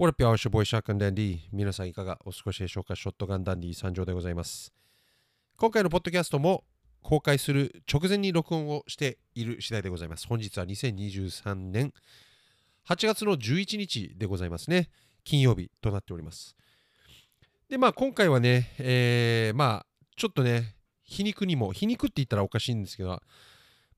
What up, y'all? It's your boy Shotgun Dandy. 皆さんいかがお過ごしでしょうか？ショットガンダンディ参上でございます。今回のポッドキャストも公開する直前に録音をしている次第でございます。本日は2023年8月の11日でございますね。金曜日となっております。で、まあ今回はね、えー、まあちょっとね、皮肉にも、皮肉って言ったらおかしいんですけど、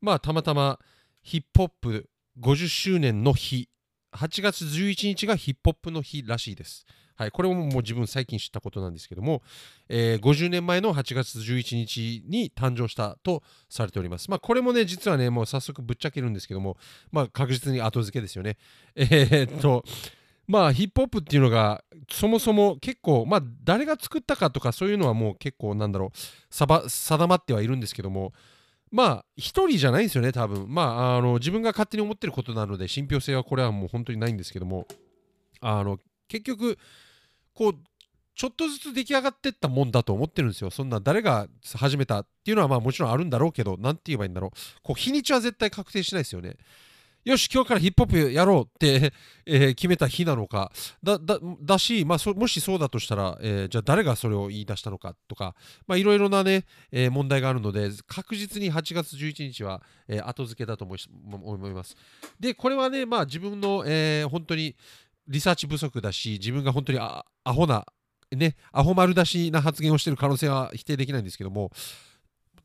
まあたまたまヒップホップ50周年の日8月11日がヒップホップの日らしいです。はい、これももう自分最近知ったことなんですけども、えー50年前の8月11日に誕生したとされております。まあこれもね、実はね、もう早速ぶっちゃけるんですけども、まあ確実に後付けですよね。えーっと、まあヒップホップっていうのがそもそも結構、まあ誰が作ったかとかそういうのはもう結構なんだろう、定まってはいるんですけども、まあ一人じゃないんですよね多分。まああの自分が勝手に思ってることなので信憑性はこれはもう本当にないんですけども。あの結局こうちょっとずつ出来上がってったもんだと思ってるんですよ。そんな誰が始めたっていうのはまあもちろんあるんだろうけど何て言えばいいんだろう。こう日にちは絶対確定しないですよね。よし今日からヒップホップやろうって、えー決めた日なのか。だだだし、まあ、もしそうだとしたら、えーじゃあ誰がそれを言い出したのかとかいろいろなね、えー問題があるので確実に8月11日は、え後付けだと思います。でこれはねまあ自分の、え本当にリサーチ不足だし自分が本当にアホなねアホ丸出しな発言をしている可能性は否定できないんですけども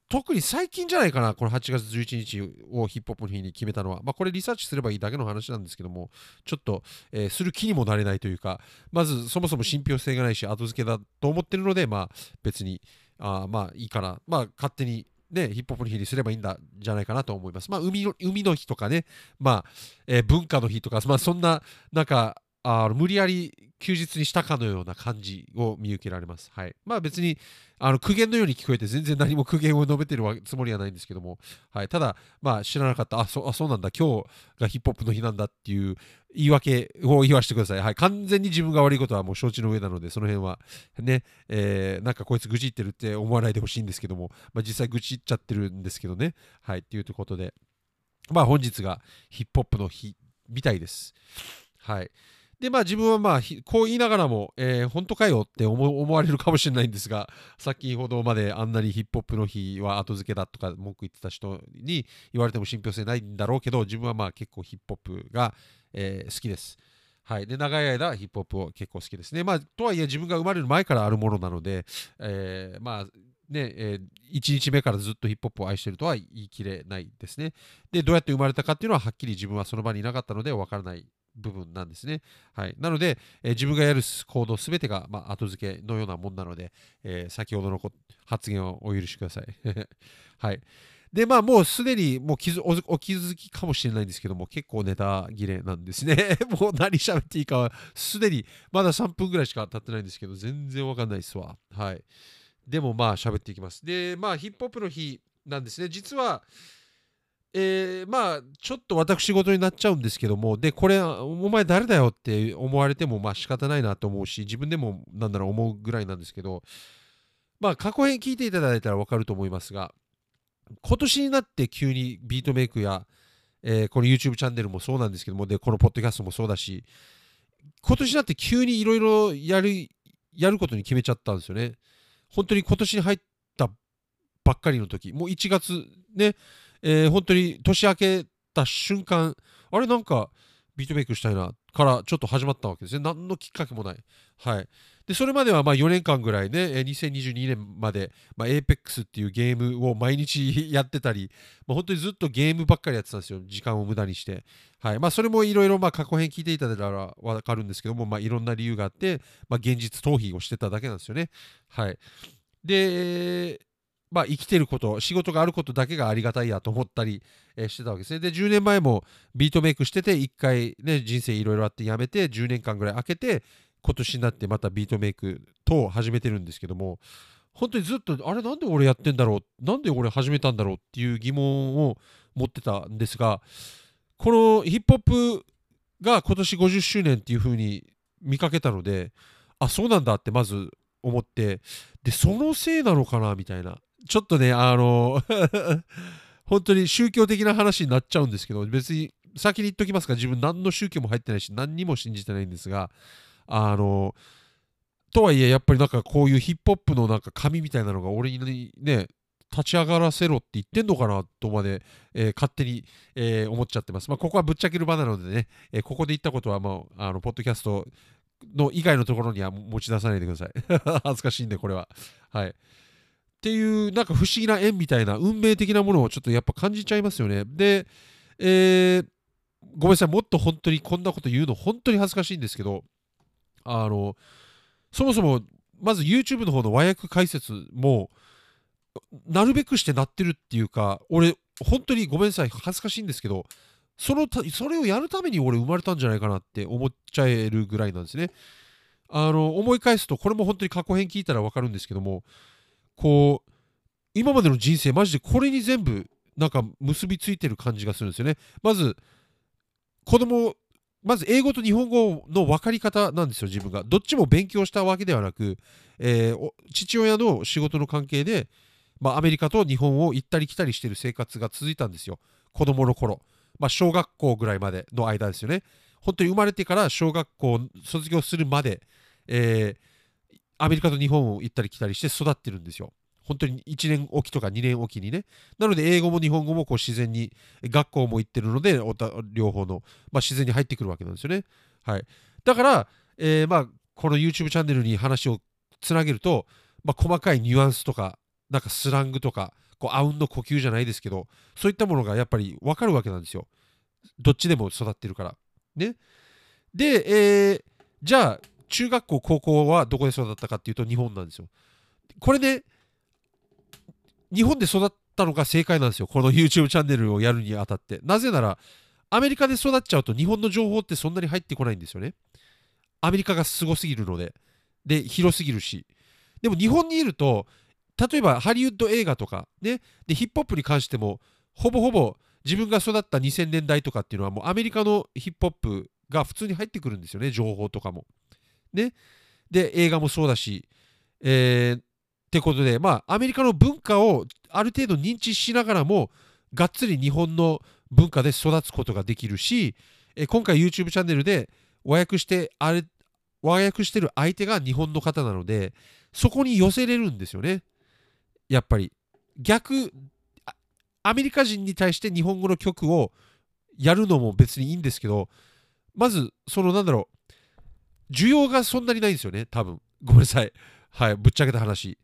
特に最近じゃないかな、この8月11日をヒップホップの日に決めたのは。まあ、これリサーチすればいいだけの話なんですけども、ちょっと、えーする気にもなれないというか、まずそもそも信憑性がないし、後付けだと思ってるので、まあ、別に、あまあいいかな。まあ、勝手に。ね、ヒップホップの日にすればいいんだじゃないかなと思います。まあ、海の海の日とかね、まあ、えー文化の日とか、まあ、そんな、なんか、あ無理やり休日にしたかのような感じを見受けられます。はい。まあ別にあの苦言のように聞こえて全然何も苦言を述べてるつもりはないんですけども、はい。ただ、まあ知らなかった、あ、そあそうなんだ、今日がヒップホップの日なんだっていう言い訳を言わせてください。はい。完全に自分が悪いことはもう承知の上なので、その辺はね、えーなんかこいつ愚痴ってるって思わないでほしいんですけども、まあ実際愚痴っちゃってるんですけどね。はい。っていうことで、まあ本日がヒップホップの日みたいです。はい。でまあ自分はまあこう言いながらも、えー本当かよって思われるかもしれないんですが先ほどまであんなにヒップホップの日は後付けだとか文句言ってた人に言われても信憑性ないんだろうけど自分はまあ結構ヒップホップが、えー好きです。はい、で長い間ヒップホップを結構好きですね。まあ、とはいえ自分が生まれる前からあるものなので、えーまあねえー、1日目からずっとヒップホップを愛してるとは言い切れないですね。でどうやって生まれたかっていうのははっきり自分はその場にいなかったので分からない部分なんですね。はい、なので、えー自分がやる行動すべてが、まあ、後付けのようなもんなので、えー先ほどの発言をお許しください。はい。で、まあ、もうすでにもう気づおお気づきかもしれないんですけども、結構ネタ切れなんですね。もう何喋っていいかは、すでにまだ3分ぐらいしか経ってないんですけど、全然わかんないですわ。はい。でもまあ、喋っていきます。で、まあ、ヒップホップの日なんですね。実は、えーまあちょっと私事になっちゃうんですけどもでこれお前誰だよって思われてもまあ仕方ないなと思うし自分でもなんだろう思うぐらいなんですけどまあ過去編聞いていただいたら分かると思いますが今年になって急にビートメイクや、えーこの YouTube チャンネルもそうなんですけどもでこのポッドキャストもそうだし今年になって急にいろいろやるやることに決めちゃったんですよね。本当に今年に入ったばっかりの時もう1月ねえー本当に年明けた瞬間あれなんかビートメイクしたいなからちょっと始まったわけですね。何のきっかけもない。はい。でそれまではま4年間ぐらいね2022年まで、まあ、APEX っていうゲームを毎日 やってたり、まあ、本当にずっとゲームばっかりやってたんですよ。時間を無駄にして。はい。まあそれもいろいろまあ過去編聞いていただいたらわかるんですけどもまあいろんな理由があって、まあ、現実逃避をしてただけなんですよね。はい。でまあ、生きてること仕事があることだけがありがたいやと思ったり、えーしてたわけですね。で10年前もビートメイクしてて1回ね人生いろいろあってやめて10年間ぐらい空けて今年になってまたビートメイクと始めてるんですけども本当にずっとあれなんで俺やってんだろう？なんで俺始めたんだろうっていう疑問を持ってたんですがこのヒップホップが今年50周年っていう風に見かけたのであそうなんだってまず思ってでそのせいなのかなみたいな。ちょっとねあの 本当に宗教的な話になっちゃうんですけど別に先に言っときますが自分何の宗教も入ってないし何にも信じてないんですがあのとはいえやっぱりなんかこういうヒップホップのなんか神みたいなのが俺にね立ち上がらせろって言ってんのかなとまで、えー、勝手に、えー、思っちゃってます。まあ、ここはぶっちゃける場なのでね、えー、ここで言ったことは、まあ、あのポッドキャストの以外のところには持ち出さないでください。恥ずかしいんで、これは。はい。っていう、なんか不思議な縁みたいな、運命的なものをちょっとやっぱ感じちゃいますよね。で、えー、ごめんなさい、もっと本当にこんなこと言うの本当に恥ずかしいんですけど、あの、そもそも、まず YouTube の方の和訳解説も、なるべくしてなってるっていうか、俺、本当にごめんなさい、恥ずかしいんですけど、そのそれをやるために俺生まれたんじゃないかなって思っちゃえるぐらいなんですね。あの思い返すとこれも本当に過去編聞いたら分かるんですけどもこう今までの人生マジでこれに全部なんか結びついてる感じがするんですよね。まず子供まず英語と日本語の分かり方なんですよ自分が。どっちも勉強したわけではなく、えー、父親の仕事の関係で、まあ、アメリカと日本を行ったり来たりしてる生活が続いたんですよ子供の頃。まあ、小学校ぐらいまでの間ですよね。本当に生まれてから小学校卒業するまで、えー、アメリカと日本を行ったり来たりして育ってるんですよ。本当に1年おきとか2年おきにね。なので、英語も日本語もこう自然に、学校も行ってるので、両方の、まあ、自然に入ってくるわけなんですよね。はい。だから、えー、まあ、この YouTube チャンネルに話をつなげると、まあ、細かいニュアンスとか、なんかスラングとか、こうあうんの呼吸じゃないですけどそういったものがやっぱり分かるわけなんですよどっちでも育ってるからねで、えー、じゃあ中学校高校はどこで育ったかっていうと日本なんですよ。これね日本で育ったのが正解なんですよ。この YouTube チャンネルをやるにあたって。なぜならアメリカで育っちゃうと日本の情報ってそんなに入ってこないんですよね。アメリカがすごすぎるので。で広すぎるし。でも日本にいると例えばハリウッド映画とかね。でヒップホップに関してもほぼほぼ自分が育った2000年代とかっていうのはもうアメリカのヒップホップが普通に入ってくるんですよね。情報とかも。ねで映画もそうだし、えー、ってことでまあアメリカの文化をある程度認知しながらもがっつり日本の文化で育つことができるし、え今回 YouTube チャンネルで和訳してあれ和訳してる相手が日本の方なのでそこに寄せれるんですよね。やっぱり逆アメリカ人に対して日本語の曲をやるのも別にいいんですけどまずそのなんだろう需要がそんなにないんですよね多分。ごめんなさい。はいぶっちゃけた話。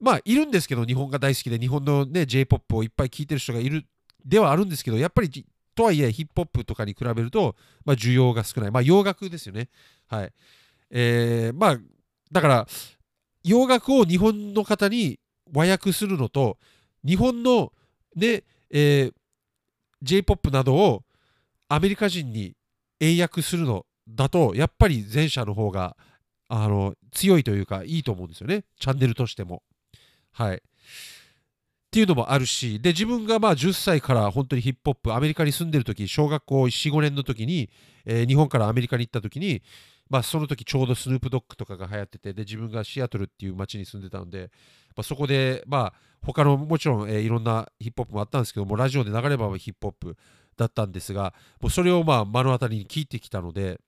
まあいるんですけど日本が大好きで日本のね J-POP をいっぱい聴いてる人がいるではあるんですけどやっぱりとはいえヒップホップとかに比べると、まあ、需要が少ない。まあ洋楽ですよね。はい。えー、まあだから洋楽を日本の方に和訳するのと日本のね、えー、J-POP などをアメリカ人に英訳するのだとやっぱり前者の方があの強いというかいいと思うんですよねチャンネルとしても。はい。っていうのもあるしで自分がまあ10歳から本当にヒップホップアメリカに住んでる時小学校45年の時に、えー、日本からアメリカに行った時にまあ、その時ちょうどスヌープドッグとかが流行っててで自分がシアトルっていう街に住んでたので、まあ、そこで、まあ、他のもちろん、えー、いろんなヒップホップもあったんですけどもラジオで流ればヒップホップだったんですがもうそれをまあ目の当たりに聞いてきたので、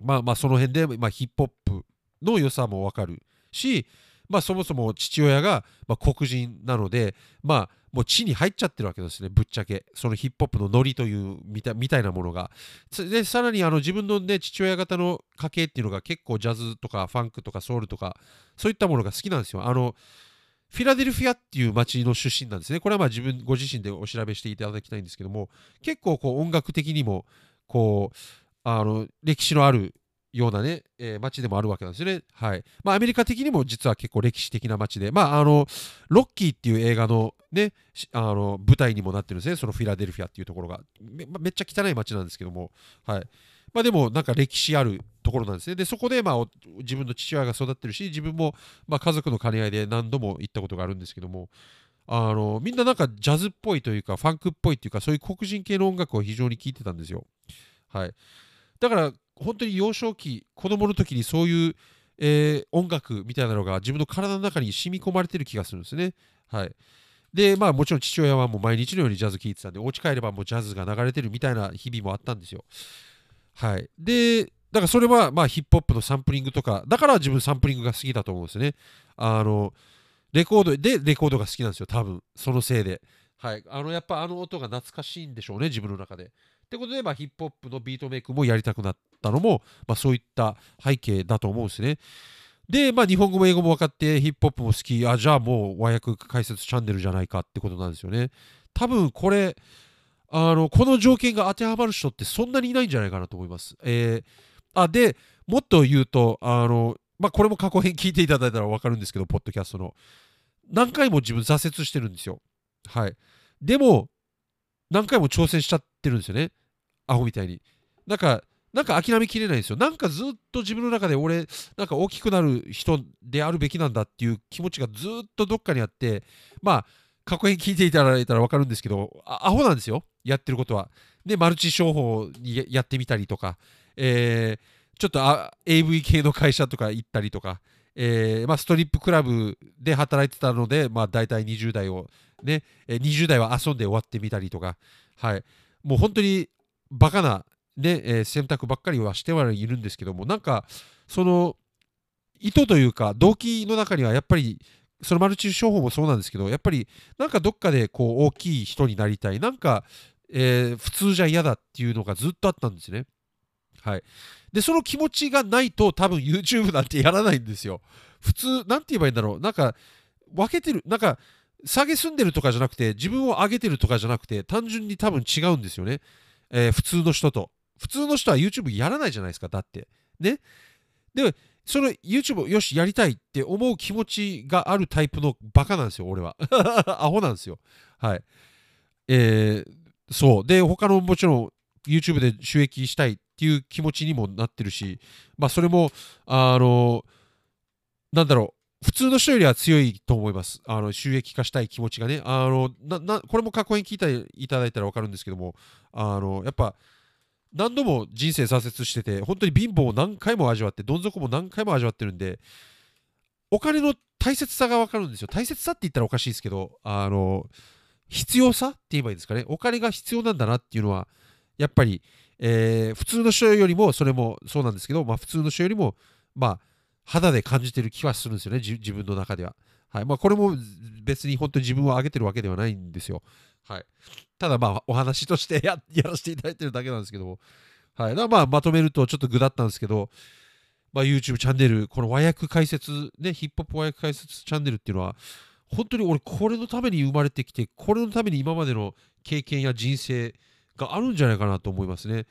まあ、まあその辺で、まあ、ヒップホップの良さも分かるし、まあ、そもそも父親が、まあ、黒人なので、まあ、もう地に入っちゃってるわけですねぶっちゃけ。そのヒップホップのノリというみたみたいなものが。でさらにあの自分のね父親方の家系っていうのが結構ジャズとかファンクとかソウルとかそういったものが好きなんですよ。あのフィラデルフィアっていう町の出身なんですね。これはまあ自分ご自身でお調べしていただきたいんですけども結構こう音楽的にもこうあの歴史のあるようなね、えー、街でもあるわけなんですよね。はい。まあ、アメリカ的にも実は結構歴史的な街で、まあ、あの、ロッキーっていう映画のね、あの舞台にもなってるんですね、そのフィラデルフィアっていうところが。めめっちゃ汚い街なんですけども、はい。まあ、でも、なんか歴史あるところなんですね。で、そこで、まあ、自分の父親が育ってるし、自分も、まあ、家族の兼ね合いで何度も行ったことがあるんですけども、あのみんななんかジャズっぽいというか、ファンクっぽいというか、そういう黒人系の音楽を非常に聴いてたんですよ。はい。だから、本当に幼少期子供の時にそういう、えー、音楽みたいなのが自分の体の中に染み込まれてる気がするんですね。はい、で、まあもちろん父親はもう毎日のようにジャズ聴いてたんで、お家帰ればもうジャズが流れてるみたいな日々もあったんですよ。はい。で、だからそれはまあヒップホップのサンプリングとか、だから自分サンプリングが好きだと思うんですね。あの、レコードでレコードが好きなんですよ、多分、そのせいで。はい。あの、やっぱあの音が懐かしいんでしょうね、自分の中で。ってことで、まあ、ヒップホップのビートメイクもやりたくなったのも、まあ、そういった背景だと思うんですね。で、まあ、日本語も英語も分かって、ヒップホップも好き、あ、じゃあもう和訳解説チャンネルじゃないかってことなんですよね。多分これ、あの、この条件が当てはまる人ってそんなにいないんじゃないかなと思います。えー、あ、で、もっと言うと、あの、まあ、これも過去編聞いていただいたら分かるんですけど、ポッドキャストの。何回も自分挫折してるんですよ。はい。でも、何回も挑戦しちゃっってるんですよね。アホみたいに。なんか、なんか諦めきれないんですよ。なんかずっと自分の中で俺、なんか大きくなる人であるべきなんだっていう気持ちがずっとどっかにあって、まあ、過去編聞いていただいたら分かるんですけど、アホなんですよ。やってることは。で、マルチ商法にやってみたりとか、えー、ちょっと AV 系の会社とか行ったりとか、えーまあ、ストリップクラブで働いてたので、まあ、大体20代をね、20代は遊んで終わってみたりとか、はい、もう本当にバカな、ねえー、選択ばっかりはしてはいるんですけども、なんか、その、意図というか、動機の中にはやっぱり、そのマルチ商法もそうなんですけど、やっぱり、なんかどっかでこう大きい人になりたい、なんか、えー、普通じゃ嫌だっていうのがずっとあったんですね。はい。で、その気持ちがないと多分 YouTube なんてやらないんですよ。普通、なんて言えばいいんだろう。なんか、分けてる、なんか、下げすんでるとかじゃなくて、自分を上げてるとかじゃなくて、単純に多分違うんですよね。えー、普通の人と。普通の人は YouTube やらないじゃないですか、だって。ね。で、その YouTube よし、やりたいって思う気持ちがあるタイプのバカなんですよ、俺は。アホなんですよ。はい。えー、そう。で、他のもちろん YouTube で収益したいっていう気持ちにもなってるし、まあ、それも、あの、なんだろう。普通の人よりは強いと思います。あの収益化したい気持ちがね。あのななこれも過去に聞いていただいたら分かるんですけども、あのやっぱ何度も人生挫折してて、本当に貧乏を何回も味わって、どん底も何回も味わってるんで、お金の大切さが分かるんですよ。大切さって言ったらおかしいですけど、あの必要さって言えばいいですかね。お金が必要なんだなっていうのは、やっぱり、えー、普通の人よりも、それもそうなんですけど、まあ、普通の人よりも、まあ、肌で感じてる気はするんですよね、自分の中では。はいまあ、これも別に本当に自分を上げてるわけではないんですよ。はい、ただまあお話として やらせていただいてるだけなんですけども、はい、だまあまとめるとちょっと具だったんですけど、まあ、YouTube チャンネル、この和訳解説、ね、ヒップホップ和訳解説チャンネルっていうのは、本当に俺これのために生まれてきて、これのために今までの経験や人生があるんじゃないかなと思いますね。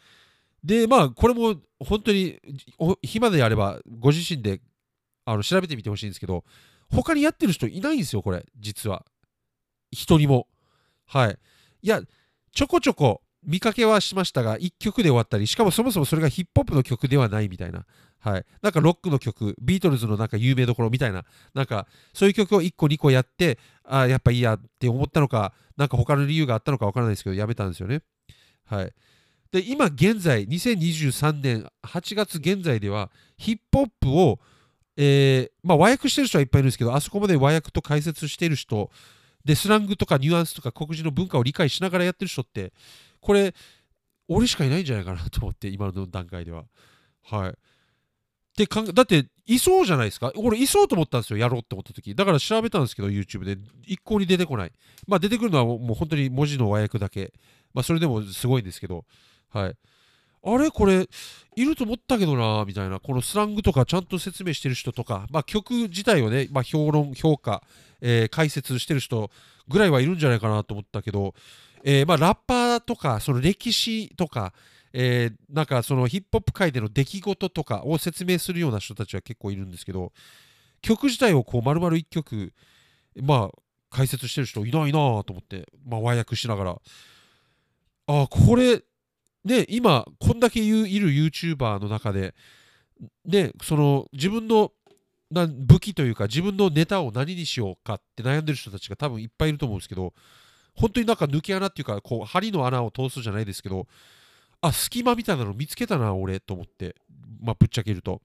で、まあ、これも本当に暇であれば、ご自身であの調べてみてほしいんですけど、他にやってる人いないんですよ、これ、実は。一人も。はい。いや、ちょこちょこ見かけはしましたが、1曲で終わったり、しかもそもそもそれがヒップホップの曲ではないみたいな。はい。なんかロックの曲、ビートルズのなんか有名どころみたいな、なんかそういう曲を1個2個やって、ああ、やっぱいいやって思ったのか、なんか他の理由があったのかわからないですけど、やめたんですよね。はい。で、今現在、2023年8月現在では、ヒップホップを、えー、まあ、和訳してる人はいっぱいいるんですけど、あそこまで和訳と解説してる人、で、スラングとかニュアンスとか黒人の文化を理解しながらやってる人って、これ、俺しかいないんじゃないかなと思って、今の段階では。はい。でかんだって、いそうじゃないですか。俺、いそうと思ったんですよ、やろうって思った時。だから調べたんですけど、YouTube で。一向に出てこない。まあ、出てくるのはもう本当に文字の和訳だけ。まあ、それでもすごいんですけど。はい。あれ？これ、いると思ったけどなみたいな、このスラングとかちゃんと説明してる人とか、まあ、曲自体をね、まあ、評論、評価、えー、解説してる人ぐらいはいるんじゃないかなと思ったけど、えー、まあ、ラッパーとか、その歴史とか、えー、なんかそのヒップホップ界での出来事とかを説明するような人たちは結構いるんですけど、曲自体をこう丸々1曲、まあ、解説してる人いないなと思って、まあ、和訳しながら、あ、これ、ね、今、こんだけいる YouTuber の中で、ね、その自分の武器というか自分のネタを何にしようかって悩んでる人たちが多分いっぱいいると思うんですけど本当になんか抜け穴っていうかこう針の穴を通すじゃないですけどあ隙間みたいなの見つけたな俺と思ってまあぶっちゃけると。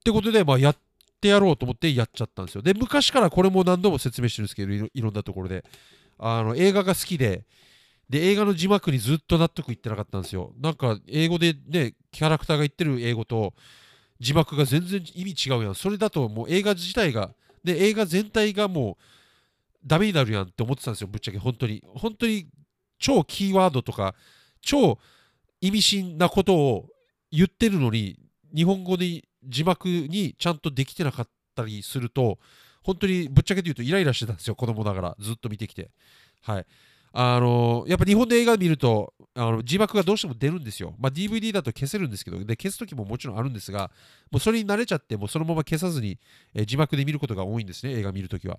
ってことでまあやってやろうと思ってやっちゃったんですよ。で、昔からこれも何度も説明してるんですけど、いろいろんなところで。あの映画が好きで、で、映画の字幕にずっと納得いってなかったんですよ。なんか、英語でね、キャラクターが言ってる英語と、字幕が全然意味違うやん。それだともう映画自体が、で、映画全体がもうダメになるやんって思ってたんですよ、ぶっちゃけ、本当に。本当に超キーワードとか、超意味深なことを言ってるのに、日本語で字幕にちゃんとできてなかったりすると、本当にぶっちゃけて言うとイライラしてたんですよ、子供ながら、ずっと見てきて。はい。あのやっぱ日本で映画見るとあの字幕がどうしても出るんですよ。まあ、DVD だと消せるんですけど、で消すときももちろんあるんですが、もうそれに慣れちゃって、もうそのまま消さずに、え字幕で見ることが多いんですね、映画見るときは。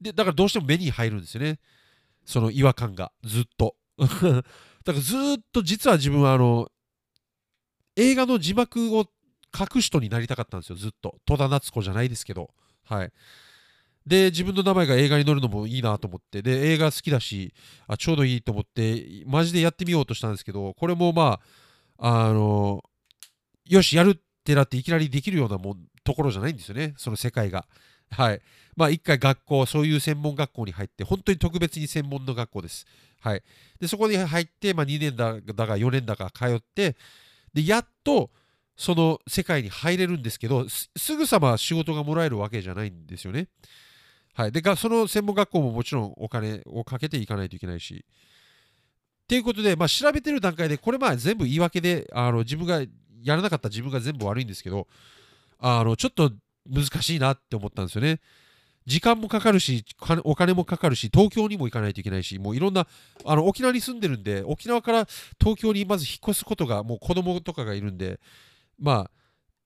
で、だからどうしても目に入るんですよね。その違和感が、ずっと。だからずっと実は自分はあの、映画の字幕を書く人になりたかったんですよ、ずっと。戸田夏子じゃないですけど。はい。で、自分の名前が映画に載るのもいいなと思って、で、映画好きだし、あちょうどいいと思って、マジでやってみようとしたんですけど、これもまあ、あの、よし、やるってなっていきなりできるようなもんところじゃないんですよね、その世界が。はい。まあ、一回学校、そういう専門学校に入って、本当に特別に専門の学校です。はい。で、そこに入って、まあ、2年だだが4年だか通って、で、やっと、その世界に入れるんですけど、すぐさま仕事がもらえるわけじゃないんですよね。はい、でその専門学校ももちろんお金をかけていかないといけないし。ということで、まあ、調べてる段階で、これまあ全部言い訳であの自分がやらなかった自分が全部悪いんですけど、あのちょっと難しいなって思ったんですよね。時間もかかるし、お金もかかるし、東京にも行かないといけないし、もういろんな、あの沖縄に住んでるんで、沖縄から東京にまず引っ越すことが、もう子供とかがいるんで、まあ、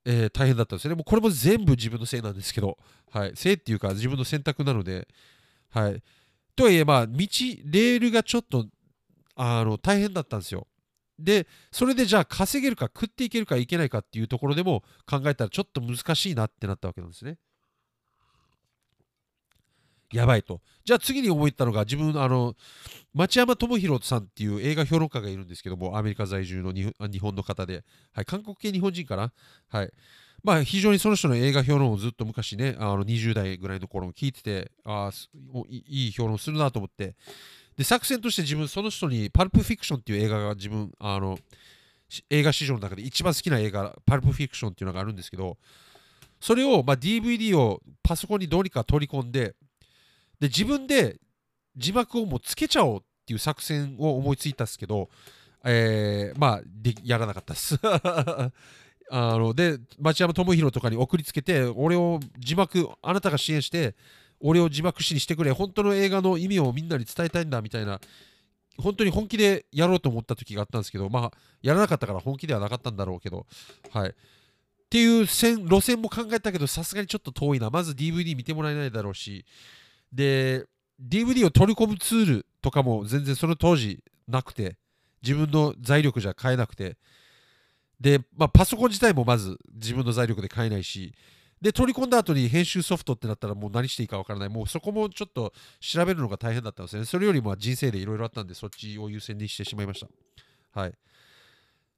えー、大変だったんですよね。もうこれも全部自分のせいなんですけど、はい、せいっていうか自分の選択なので、はい。とはいえ、まあ、道、レールがちょっと、あの、大変だったんですよ。で、それでじゃあ稼げるか食っていけるかいけないかっていうところでも考えたらちょっと難しいなってなったわけなんですね。やばいと。じゃあ次に思ったのが、自分、あの、町山智博さんっていう映画評論家がいるんですけども、アメリカ在住の日本の方で、はい、韓国系日本人かな？はい。まあ、非常にその人の映画評論をずっと昔ね、あの20代ぐらいの頃聞いてて、あいい評論するなと思って、で、作戦として自分、その人にパルプフィクションっていう映画が自分、あの、映画史上の中で一番好きな映画、パルプフィクションっていうのがあるんですけど、それを、まあ、DVD をパソコンにどうにか取り込んで、で自分で字幕をもうつけちゃおうっていう作戦を思いついたんですけど、えー、まあでやらなかったです。あので町山智博とかに送りつけて俺を字幕あなたが支援して俺を字幕師にしてくれ本当の映画の意味をみんなに伝えたいんだみたいな本当に本気でやろうと思った時があったんですけどまあやらなかったから本気ではなかったんだろうけどはい。っていう線路線も考えたけどさすがにちょっと遠いな。まず DVD 見てもらえないだろうしで、DVD を取り込むツールとかも全然その当時なくて、自分の財力じゃ買えなくて、で、まあ、パソコン自体もまず自分の財力で買えないし、で、取り込んだ後に編集ソフトってなったらもう何していいかわからない。もうそこもちょっと調べるのが大変だったんですね。それよりも人生でいろいろあったんで、そっちを優先にしてしまいました。はい。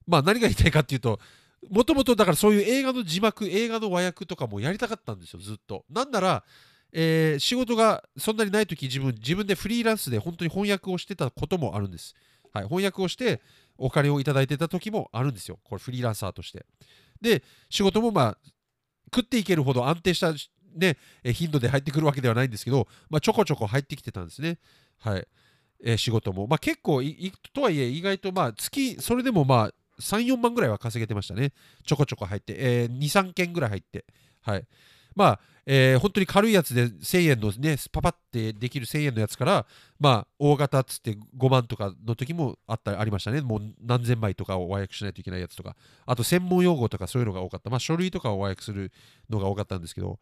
まあ何が言いたいかっていうと、もともとだからそういう映画の字幕、映画の和訳とかもやりたかったんですよ、ずっと。なんなら、えー、仕事がそんなにない時自分自分でフリーランスで本当に翻訳をしてたこともあるんです、はい、翻訳をしてお金をいただいてた時もあるんですよ。これフリーランサーとして。で仕事もまあ食っていけるほど安定した、ね、頻度で入ってくるわけではないんですけど、まあ、ちょこちょこ入ってきてたんですね。はい。えー、仕事も、まあ、結構とはいえ意外とまあ月それでもまあ34万ぐらいは稼げてましたね。ちょこちょこ入って、えー、23件ぐらい入って。はい。まあえー、本当に軽いやつで1000円のね、パパってできる1000円のやつから、まあ、大型っつって5万とかの時もあったありましたね。もう何千枚とかを和訳しないといけないやつとか、あと専門用語とかそういうのが多かった。まあ、書類とかを和訳するのが多かったんですけど、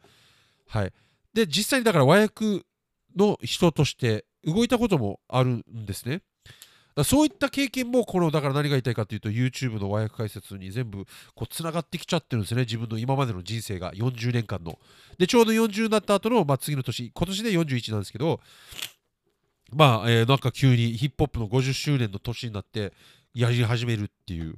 はい。で、実際にだから和訳の人として動いたこともあるんですね。だそういった経験もこのだから何が言いたいかというと YouTube の和訳解説に全部こうつながってきちゃってるんですね。自分の今までの人生が。40年間の。でちょうど40になった後の、まあ、次の年今年で41なんですけどまあ、え、なんか急にヒップホップの50周年の年になってやり始めるっていう。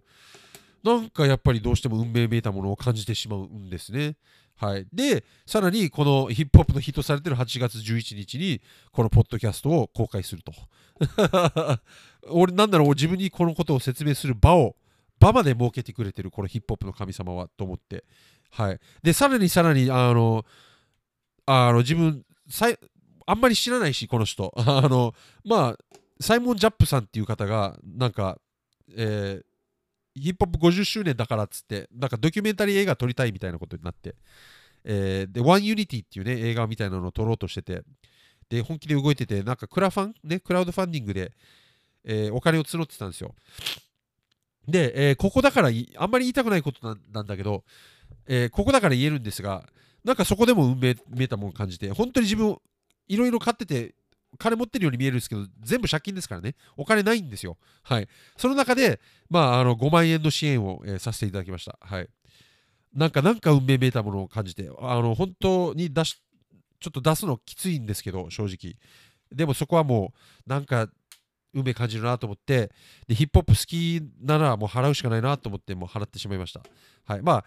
なんかやっぱりどうしても運命めいたものを感じてしまうんですね。はい、で、さらにこのヒップホップのヒットされてる8月11日にこのポッドキャストを公開すると。俺なんだろう、自分にこのことを説明する場を、場まで設けてくれてる、このヒップホップの神様はと思って。はい、で、さらにさらに、あの、あの自分さい、あんまり知らないし、この人。あの、まあ、サイモン・ジャップさんっていう方が、なんか、えーヒップホップ50周年だからっつって、なんかドキュメンタリー映画撮りたいみたいなことになって、えー、で、ワンユニティっていうね、映画みたいなのを撮ろうとしてて、で、本気で動いてて、なんかクラファン、ね、クラウドファンディングで、えー、お金を募ってたんですよ。で、えー、ここだからあんまり言いたくないことなんだけど、えー、ここだから言えるんですが、なんかそこでも運命めいたものを感じて、本当に自分、いろいろ買ってて、金持ってるように見えるんですけど、全部借金ですからね、お金ないんですよ。はい。その中で、まあ、あの5万円の支援を、えー、させていただきました。はい。なんか、なんか運命めいたものを感じて、あの、本当に出し、ちょっと出すのきついんですけど、正直。でもそこはもう、なんか、運命感じるなと思って、で、ヒップホップ好きならもう払うしかないなと思って、もう払ってしまいました。はい。まあ、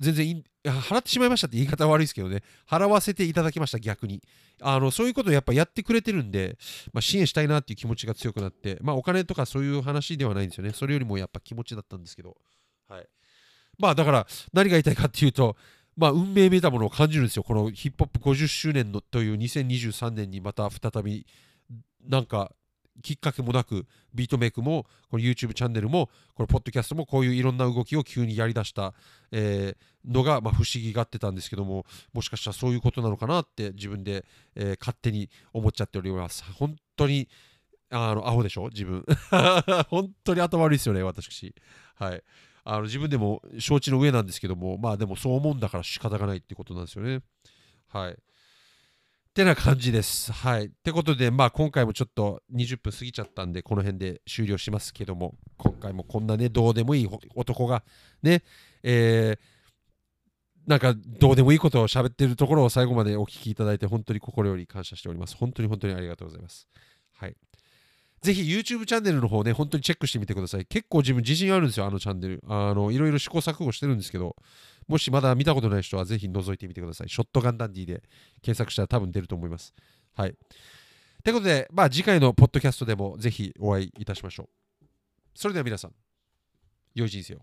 全然い払ってしまいましたって言い方悪いですけどね、払わせていただきました、逆に。あのそういうことをやっぱやってくれてるんで、まあ、支援したいなっていう気持ちが強くなって、まあ、お金とかそういう話ではないんですよね。それよりもやっぱ気持ちだったんですけど。はい。まあだから何が言いたいかっていうと、まあ、運命めいたものを感じるんですよ。このヒップホップ50周年のという2023年にまた再びなんかきっかけもなくビートメイクもこの YouTube チャンネルもこのポッドキャストもこういういろんな動きを急にやりだした、えー、のが、まあ、不思議がってたんですけどももしかしたらそういうことなのかなって自分で、えー、勝手に思っちゃっております。本当にあのアホでしょ？自分。本当に頭悪いですよね私。はい。あの自分でも承知の上なんですけどもまあでもそう思うんだから仕方がないってことなんですよね。はい。ってな感じです。はい。ってことで、まあ今回もちょっと20分過ぎちゃったんで、この辺で終了しますけども、今回もこんなね、どうでもいい男がね、えー、なんかどうでもいいことを喋ってるところを最後までお聞きいただいて、本当に心より感謝しております。本当に本当にありがとうございます。はい。ぜひ YouTube チャンネルの方ね、本当にチェックしてみてください。結構自分自信あるんですよ、あのチャンネル。あの、いろいろ試行錯誤してるんですけど、もしまだ見たことない人はぜひ覗いてみてください。ショットガンダンディで検索したら多分出ると思います。はい。ということで、まあ次回のポッドキャストでもぜひお会いいたしましょう。それでは皆さん、良い人生を。